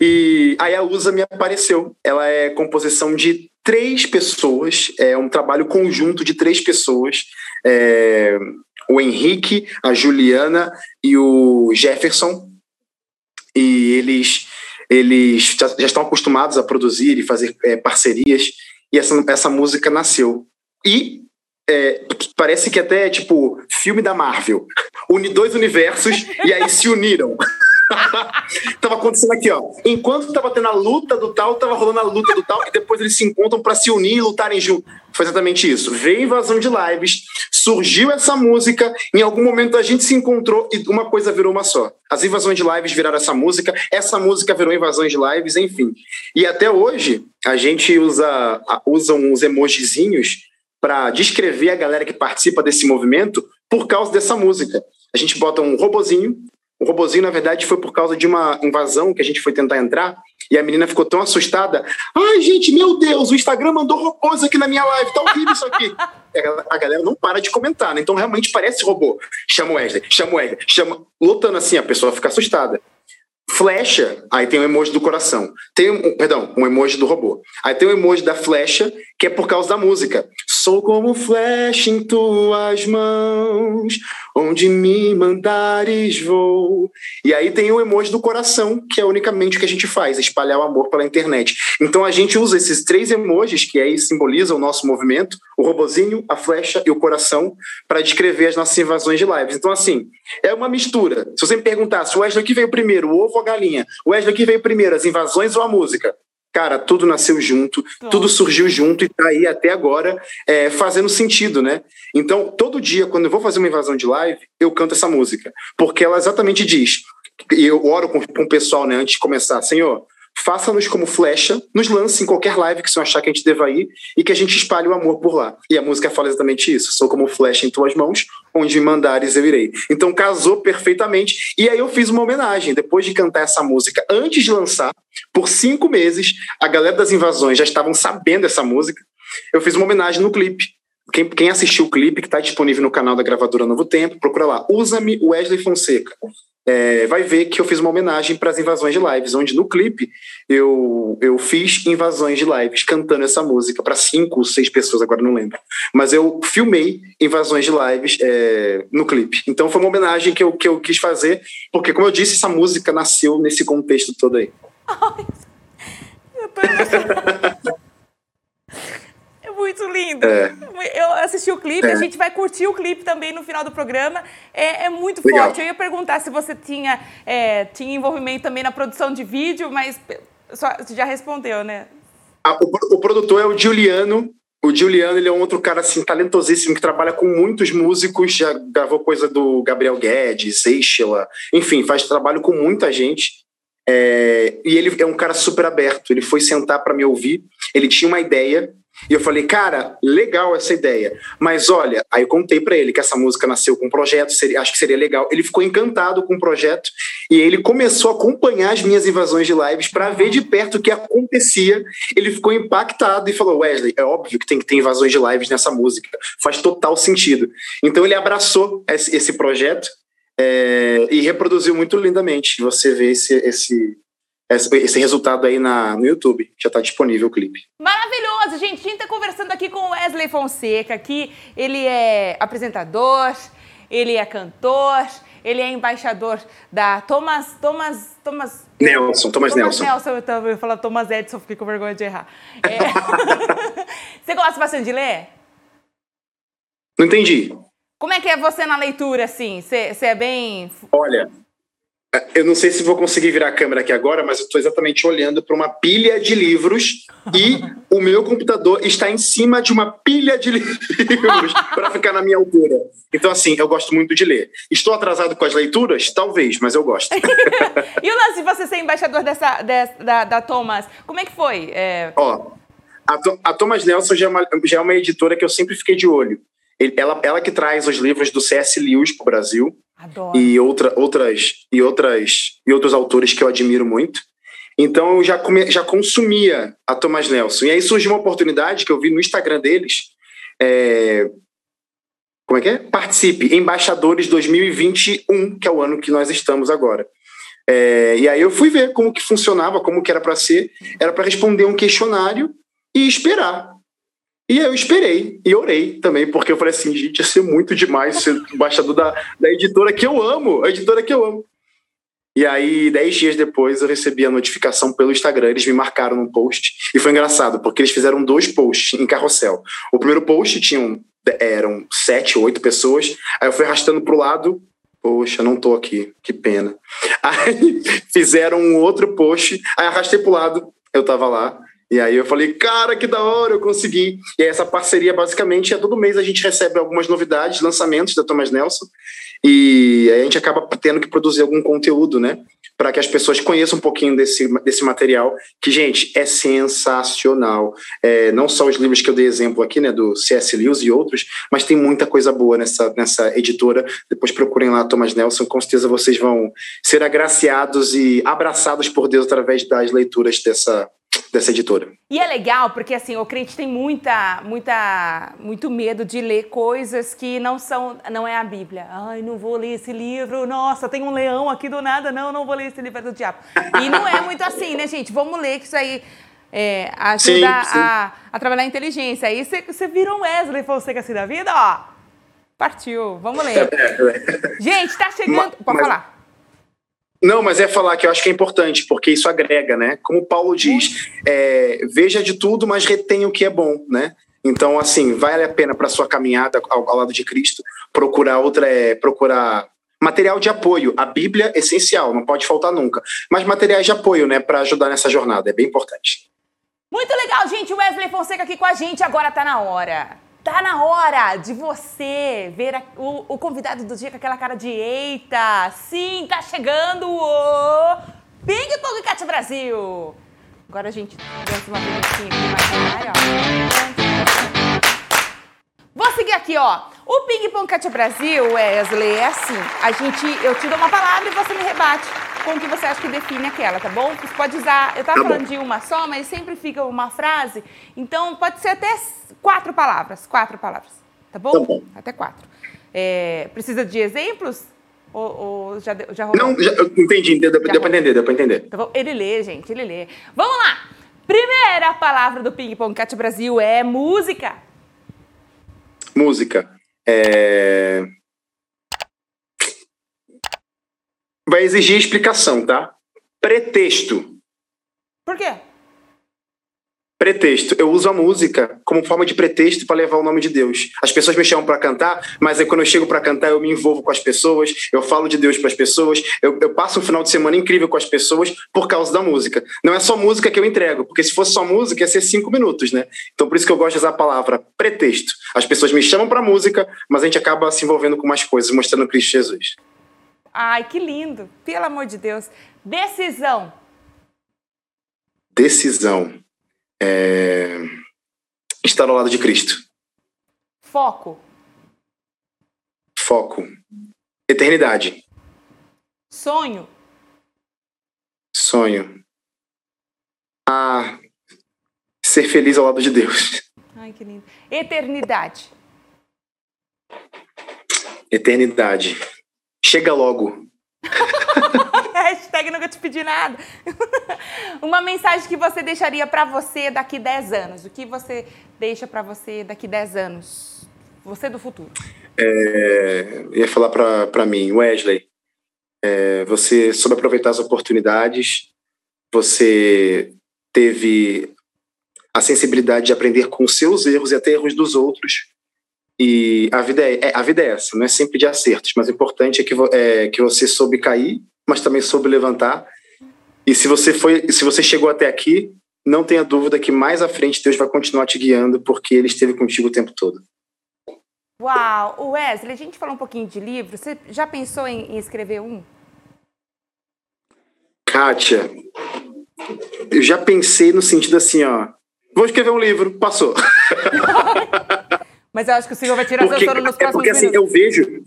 E aí a Usa me apareceu. Ela é composição de três pessoas, é um trabalho conjunto de três pessoas. É, o Henrique, a Juliana e o Jefferson. E eles eles já, já estão acostumados a produzir e fazer é, parcerias, e essa, essa música nasceu. E é, parece que até tipo filme da Marvel. Uni dois universos e aí se uniram. tava acontecendo aqui, ó. Enquanto tava tendo a luta do tal, tava rolando a luta do tal, e depois eles se encontram para se unir e lutarem juntos. Foi exatamente isso. Veio invasão de lives, surgiu essa música, em algum momento a gente se encontrou e uma coisa virou uma só. As invasões de lives viraram essa música, essa música virou invasões de lives, enfim. E até hoje a gente usa, usa uns emojizinhos para descrever a galera que participa desse movimento por causa dessa música. A gente bota um robozinho o robozinho, na verdade, foi por causa de uma invasão que a gente foi tentar entrar e a menina ficou tão assustada. Ai, gente, meu Deus, o Instagram mandou robôs aqui na minha live, tá horrível isso aqui. a galera não para de comentar, né? Então realmente parece robô. Chama o Wesley, chama o Wesley, chama. Lutando assim, a pessoa fica assustada. Flecha, aí tem o emoji do coração. Tem um, perdão, um emoji do robô. Aí tem o emoji da flecha, que é por causa da música. Sou como flecha em tuas mãos, onde me mandares vou. E aí tem o emoji do coração, que é unicamente o que a gente faz, espalhar o amor pela internet. Então a gente usa esses três emojis, que aí simbolizam o nosso movimento, o robozinho, a flecha e o coração, para descrever as nossas invasões de lives. Então, assim, é uma mistura. Se você me perguntasse, o Wesley, o que veio primeiro, o ovo ou a galinha? Wesley, o que veio primeiro, as invasões ou a música? Cara, tudo nasceu junto, tudo surgiu junto e tá aí até agora é, fazendo sentido, né? Então, todo dia, quando eu vou fazer uma invasão de live, eu canto essa música, porque ela exatamente diz, e eu oro com, com o pessoal, né, antes de começar, Senhor, faça-nos como flecha, nos lance em qualquer live que você achar que a gente deva ir e que a gente espalhe o amor por lá. E a música fala exatamente isso: sou como flecha em tuas mãos, onde mandares eu irei. Então casou perfeitamente. E aí eu fiz uma homenagem. Depois de cantar essa música, antes de lançar, por cinco meses, a galera das invasões já estavam sabendo essa música. Eu fiz uma homenagem no clipe. Quem, quem assistiu o clipe, que está disponível no canal da gravadora Novo Tempo, procura lá. Usa-me Wesley Fonseca é, vai ver que eu fiz uma homenagem para as invasões de lives, onde no clipe eu, eu fiz invasões de lives cantando essa música para cinco, seis pessoas, agora não lembro. Mas eu filmei invasões de lives é, no clipe. Então foi uma homenagem que eu, que eu quis fazer, porque, como eu disse, essa música nasceu nesse contexto todo aí. Ai, eu tô muito lindo. É. Eu assisti o clipe, é. a gente vai curtir o clipe também no final do programa. É, é muito Legal. forte. Eu ia perguntar se você tinha, é, tinha envolvimento também na produção de vídeo, mas só, você já respondeu, né? Ah, o, o, produtor é o Juliano. O Juliano ele é um outro cara assim, talentosíssimo que trabalha com muitos músicos, já gravou coisa do Gabriel Guedes, Seixela, enfim, faz trabalho com muita gente. É, e ele é um cara super aberto. Ele foi sentar para me ouvir. Ele tinha uma ideia e eu falei, cara, legal essa ideia. Mas olha, aí eu contei para ele que essa música nasceu com um projeto, seria, acho que seria legal. Ele ficou encantado com o projeto e ele começou a acompanhar as minhas invasões de lives para ver de perto o que acontecia. Ele ficou impactado e falou: Wesley, é óbvio que tem que ter invasões de lives nessa música. Faz total sentido. Então ele abraçou esse, projeto é, e reproduziu muito lindamente. Você vê esse, esse, esse resultado aí na, no YouTube. Já está disponível o clipe. Maravilhoso, gente. A gente está conversando aqui com o Wesley Fonseca, que ele é apresentador, ele é cantor, ele é embaixador da Thomas. Thomas. Thomas. Nelson, Thomas, Thomas Nelson. Nelson, eu tava falando Thomas Edison, fiquei com vergonha de errar. É... você gosta bastante de ler? Não entendi. Como é que é você na leitura, assim? Você, você é bem. Olha, eu não sei se vou conseguir virar a câmera aqui agora, mas eu estou exatamente olhando para uma pilha de livros e o meu computador está em cima de uma pilha de livros para ficar na minha altura. Então, assim, eu gosto muito de ler. Estou atrasado com as leituras? Talvez, mas eu gosto. e o lance de você ser embaixador dessa, dessa da, da, Thomas, como é que foi? É... Ó, a, a Thomas Nelson já é, uma, já é uma editora que eu sempre fiquei de olho. Ela, ela que traz os livros do C.S. Lewis para o Brasil. Adoro. E, outra, outras, e, outras, e outros autores que eu admiro muito. Então eu já, come, já consumia a Thomas Nelson. E aí surgiu uma oportunidade que eu vi no Instagram deles. É, como é que é? Participe, Embaixadores 2021, que é o ano que nós estamos agora. É, e aí eu fui ver como que funcionava, como que era para ser. Era para responder um questionário e esperar. E eu esperei e orei também, porque eu falei assim, gente, ia ser muito demais ser embaixador da, da editora que eu amo, a editora que eu amo. E aí, dez dias depois, eu recebi a notificação pelo Instagram, eles me marcaram num post, e foi engraçado, porque eles fizeram dois posts em carrossel. O primeiro post tinham, eram sete, oito pessoas, aí eu fui arrastando pro lado, poxa, não tô aqui, que pena. Aí fizeram um outro post, aí arrastei pro lado, eu tava lá, e aí eu falei, cara, que da hora, eu consegui. E essa parceria, basicamente, é todo mês a gente recebe algumas novidades, lançamentos da Thomas Nelson, e aí a gente acaba tendo que produzir algum conteúdo, né? Para que as pessoas conheçam um pouquinho desse, desse material, que, gente, é sensacional. É, não só os livros que eu dei exemplo aqui, né, do C.S. Lewis e outros, mas tem muita coisa boa nessa, nessa editora. Depois procurem lá Thomas Nelson, com certeza vocês vão ser agraciados e abraçados por Deus através das leituras dessa, dessa editora. E é legal porque assim, o crente tem muita, muita, muito medo de ler coisas que não são, não é a Bíblia. Ai, não vou ler esse livro. Nossa, tem um leão aqui do nada. Não, não vou ler esse livro é do diabo. E não é muito assim, né, gente? Vamos ler que isso aí é, ajuda sim, sim. A, a, trabalhar a inteligência. Aí você vira um Wesley Fonseca assim da vida, ó. Partiu, vamos ler. É, é. Gente, tá chegando. Mas, Pode mas... falar. Não, mas é falar que eu acho que é importante, porque isso agrega, né? Como Paulo diz, é, veja de tudo, mas retenha o que é bom, né? Então, assim, vale a pena para sua caminhada ao, ao, lado de Cristo procurar outra, é, procurar material de apoio. A Bíblia é essencial, não pode faltar nunca. Mas materiais de apoio, né, para ajudar nessa jornada, é bem importante. Muito legal, gente. Wesley Fonseca aqui com a gente. Agora tá na hora. Tá na hora de você ver a, o, o, convidado do dia com aquela cara de eita, sim, tá chegando o Ping Pong Cat Brasil. Agora a gente dança uma aqui mais ó. Vou seguir aqui, ó. O Ping Pong Cat Brasil, Wesley, é assim. A gente, eu te dou uma palavra e você me rebate com o que você acha que define aquela, tá bom? Você pode usar, eu tava tá falando de uma só, mas sempre fica uma frase. Então pode ser até quatro palavras, quatro palavras, tá bom? Tá bom. Até quatro. É, precisa de exemplos? Ou, ou já, já rolou? Não, já, entendi, deu, deu para entender, deu para entender. Então, ele lê, gente, ele lê. Vamos lá! Primeira palavra do Ping Pong Cat Brasil é música. Música. É... Vai exigir explicação, tá? Pretexto. Por quê? Pretexto. Eu uso a música como forma de pretexto para levar o nome de Deus. As pessoas me chamam para cantar, mas aí quando eu chego para cantar, eu me envolvo com as pessoas, eu falo de Deus para as pessoas, eu, eu, passo um final de semana incrível com as pessoas por causa da música. Não é só música que eu entrego, porque se fosse só música, ia ser cinco minutos, né? Então por isso que eu gosto de usar a palavra pretexto. As pessoas me chamam para música, mas a gente acaba se envolvendo com mais coisas, mostrando Cristo Jesus. Ai, que lindo! Pelo amor de Deus. Decisão. Decisão é, estar ao lado de Cristo. Foco. Foco. Eternidade. Sonho. Sonho. Ah, ser feliz ao lado de Deus. Ai, que lindo. Eternidade. Eternidade. Chega logo. Hashtag nunca te pedi nada. Uma mensagem que você deixaria para você daqui 10 anos. O que você deixa para você daqui 10 anos? Você do futuro. É, ia falar para mim, Wesley, é, você soube aproveitar as oportunidades, você teve a sensibilidade de aprender com os seus erros e até erros dos outros. E a vida é, é, a vida é essa, não é sempre de acertos, mas o importante é que, é que você soube cair mas também soube levantar. E se você foi, se você chegou até aqui, não tenha dúvida que mais à frente Deus vai continuar te guiando, porque Ele esteve contigo o tempo todo. Uau! Wesley, a gente falou um pouquinho de livro. Você já pensou em, em escrever um? Kátia, eu já pensei no sentido assim, ó. Vou escrever um livro, passou. Mas eu acho que o senhor vai tirar porque, sono nos próximos é porque, assim, minutos. eu vejo,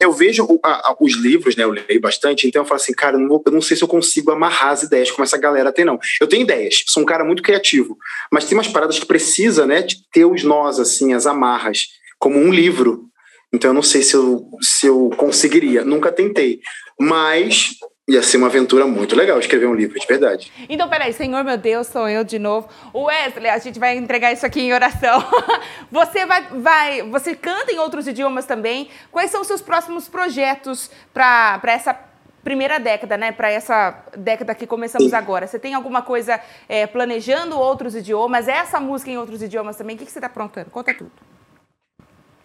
eu vejo a, a, os livros, né? Eu leio bastante, então eu falo assim, cara, eu não, eu não, sei se eu consigo amarrar as ideias como essa galera tem, não. Eu tenho ideias, sou um cara muito criativo, mas tem umas paradas que precisa, né, de ter os nós, assim, as amarras, como um livro. Então eu não sei se eu, se eu conseguiria, nunca tentei. Mas Ia ser uma aventura muito legal escrever um livro, de verdade. Então, peraí, Senhor meu Deus, sou eu de novo. Wesley, a gente vai entregar isso aqui em oração. Você vai, vai, você canta em outros idiomas também. Quais são os seus próximos projetos para essa primeira década, né? Para essa década que começamos Sim. agora. Você tem alguma coisa é, planejando outros idiomas? Essa música em outros idiomas também? O que, que você está aprontando? Conta tudo.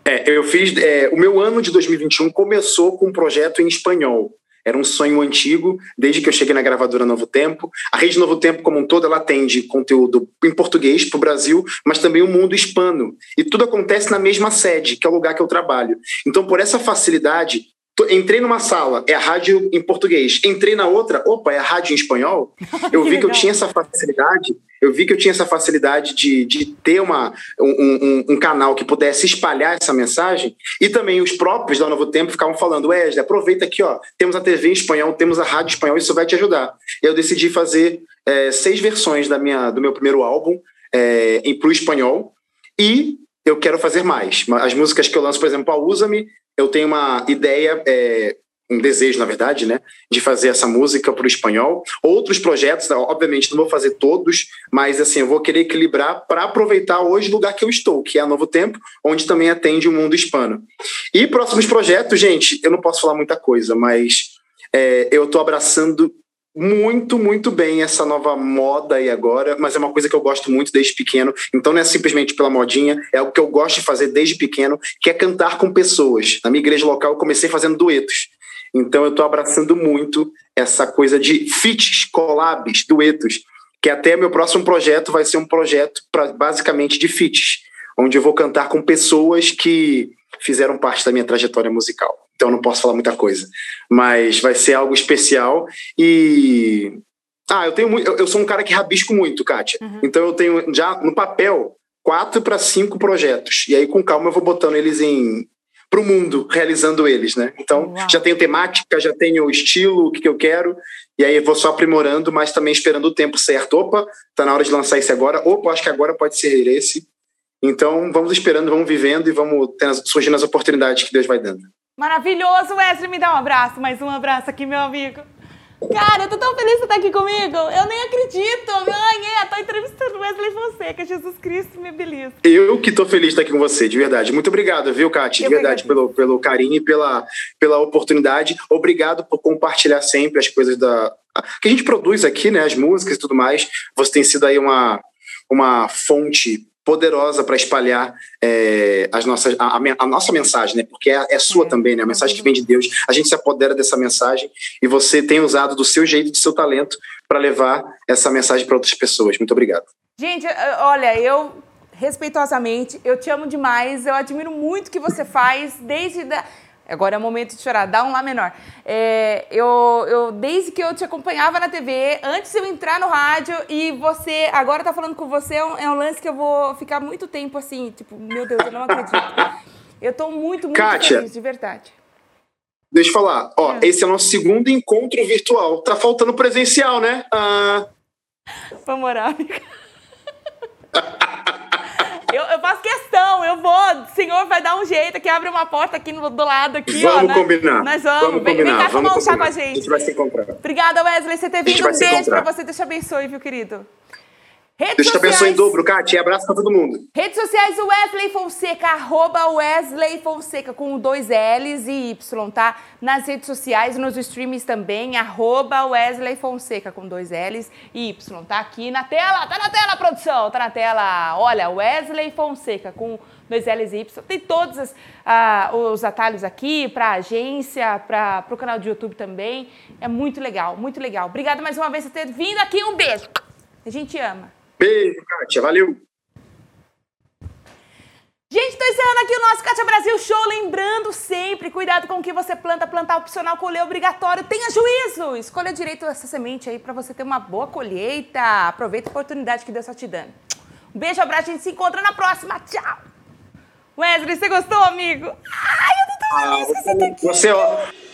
É, eu fiz. É, o meu ano de 2021 começou com um projeto em espanhol. Era um sonho antigo, desde que eu cheguei na gravadora Novo Tempo. A rede Novo Tempo, como um todo, ela atende conteúdo em português para o Brasil, mas também o mundo hispano. E tudo acontece na mesma sede, que é o lugar que eu trabalho. Então, por essa facilidade, Entrei numa sala, é a rádio em português. Entrei na outra, opa, é a rádio em espanhol. Eu vi que eu tinha essa facilidade, eu vi que eu tinha essa facilidade de, de ter uma, um, um, um, canal que pudesse espalhar essa mensagem. E também os próprios da Novo Tempo ficavam falando, Wesley, aproveita aqui, ó, temos a TV em espanhol, temos a rádio em espanhol, isso vai te ajudar. Eu decidi fazer é, seis versões da minha, do meu primeiro álbum é, em pro espanhol. E eu quero fazer mais. As músicas que eu lanço, por exemplo, a Usa-me, eu tenho uma ideia, é, um desejo, na verdade, né, de fazer essa música para o espanhol. Outros projetos, obviamente, não vou fazer todos, mas assim, eu vou querer equilibrar para aproveitar hoje o lugar que eu estou, que é a Novo Tempo, onde também atende o mundo hispano. E próximos projetos, gente, eu não posso falar muita coisa, mas é, eu estou abraçando muito, muito bem essa nova moda aí agora, mas é uma coisa que eu gosto muito desde pequeno. Então não é simplesmente pela modinha, é o que eu gosto de fazer desde pequeno, que é cantar com pessoas. Na minha igreja local eu comecei fazendo duetos. Então eu estou abraçando muito essa coisa de feats, collabs, duetos, que até meu próximo projeto vai ser um projeto pra, basicamente de feats, onde eu vou cantar com pessoas que fizeram parte da minha trajetória musical. Então não posso falar muita coisa. Mas vai ser algo especial e. Ah, eu tenho muito. Eu sou um cara que rabisco muito, Kátia. Uhum. Então eu tenho já no papel quatro para cinco projetos. E aí, com calma, eu vou botando eles em para o mundo, realizando eles, né? Então, Uau. já tenho temática, já tenho estilo, o que, que eu quero, e aí eu vou só aprimorando, mas também esperando o tempo certo. Opa, tá na hora de lançar esse agora. Opa, acho que agora pode ser esse. Então, vamos esperando, vamos vivendo e vamos surgindo as oportunidades que Deus vai dando. Maravilhoso, Wesley, me dá um abraço, mais um abraço aqui, meu amigo. Cara, eu tô tão feliz de estar aqui comigo. Eu nem acredito. Ganhei, tô entrevistando Wesley Fonseca. Jesus Cristo, me beleza. Eu que tô feliz de estar aqui com você, de verdade. Muito obrigado, viu, Kátia? De verdade, pelo, pelo carinho e pela, pela oportunidade. Obrigado por compartilhar sempre as coisas da que a gente produz aqui, né? As músicas e tudo mais. Você tem sido aí uma, uma fonte poderosa para espalhar é, as nossas, a, a, nossa mensagem, né? Porque é, é sua é, também, né? A mensagem que vem de Deus. A gente se apodera dessa mensagem e você tem usado do seu jeito, do seu talento para levar essa mensagem para outras pessoas. Muito obrigado. Gente, olha, eu respeitosamente, eu te amo demais, eu admiro muito o que você faz desde da Agora é o momento de chorar, dá um lá menor. É, eu, eu, desde que eu te acompanhava na TV, antes de eu entrar no rádio, e você agora tá falando com você, é um, é um lance que eu vou ficar muito tempo assim, tipo, meu Deus, eu não acredito. Eu tô muito, muito Kátia, feliz, de verdade. Deixa eu falar, ó, é. esse é o nosso segundo encontro virtual. Tá faltando presencial, né? Ah... Vamos orar, amiga. Eu, eu, faço questão, eu vou. O senhor vai dar um jeito aqui, abre uma porta aqui no, do lado aqui, vamos ó. Vamos né? combinar. Nós vamos. vamos vem, combinar, vem cá tomar um chá com a gente. A gente vai se encontrar. Obrigada, Wesley, você ter vindo. Um beijo pra você, Deus te abençoe, viu, querido? Redes Deus te abençoe em dobro, Kátia. Abraço pra todo mundo. Redes sociais Wesley Fonseca, arroba Wesley Fonseca, com dois L's e Y, tá? Nas redes sociais, nos streamings também, arroba Wesley Fonseca, com dois L's e Y, tá? Aqui na tela, tá na tela, produção, tá na tela. Olha, Wesley Fonseca, com dois L's e Y. Tem todos as, ah, os atalhos aqui para agência, para o canal de YouTube também. É muito legal, muito legal. Obrigada mais uma vez por ter vindo aqui. Um beijo. A gente ama. Beijo, Kátia. Valeu. Gente, estou encerrando aqui o nosso Kátia Brasil Show. Lembrando sempre, cuidado com o que você planta. Plantar opcional, colher obrigatório. Tenha juízo. Escolha direito essa semente aí para você ter uma boa colheita. Aproveita a oportunidade que Deus está te dando. Um beijo, abraço. A gente se encontra na próxima. Tchau. Wesley, você gostou, amigo? Ai, eu tô tão feliz ah, você, tá você, ó...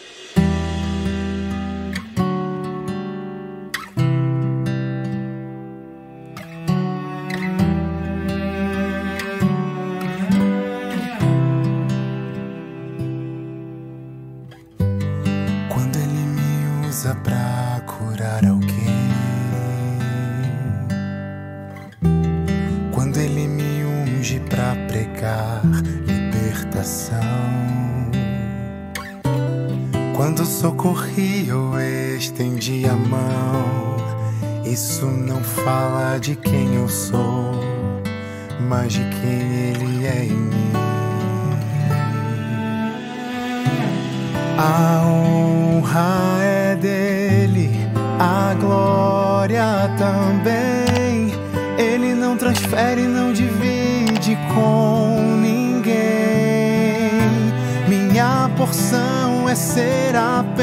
fala de quem eu sou, mas de quem Ele é em mim. A honra é dele, a glória também. Ele não transfere, não divide com porção é ser apenas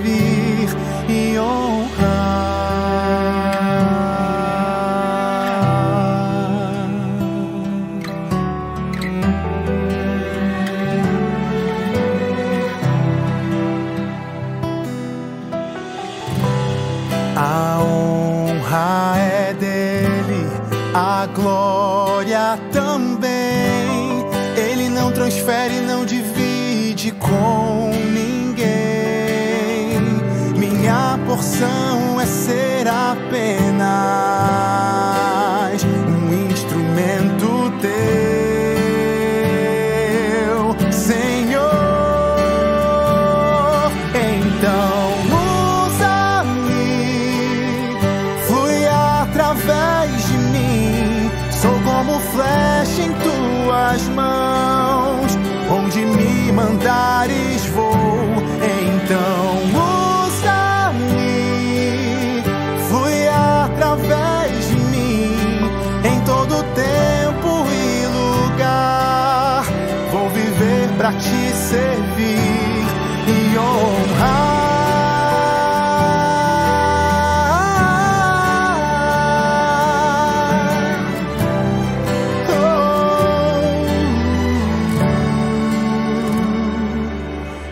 te servir e honrar.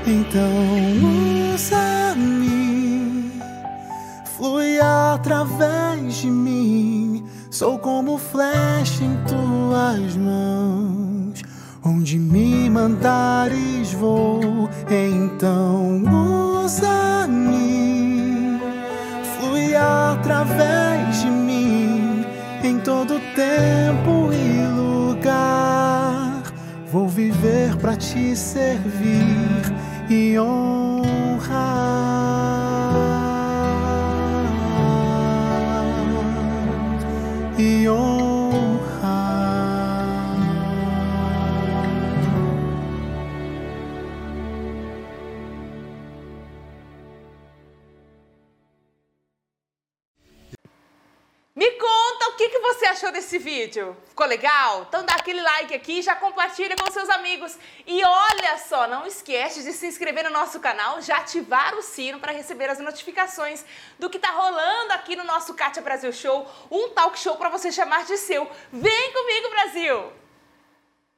Então usa-me, flui através de mim. Sou como flecha em tuas mãos. Onde mandares vou, então usa-me, flui através de mim, em todo tempo e lugar. Vou viver para te servir e honrar. Vídeo. Ficou legal? Então dá aquele like aqui, já compartilha com seus amigos. E olha só, não esquece de se inscrever no nosso canal, já ativar o sino para receber as notificações do que tá rolando aqui no nosso Kátia Brasil Show, um talk show para você chamar de seu. Vem comigo, Brasil!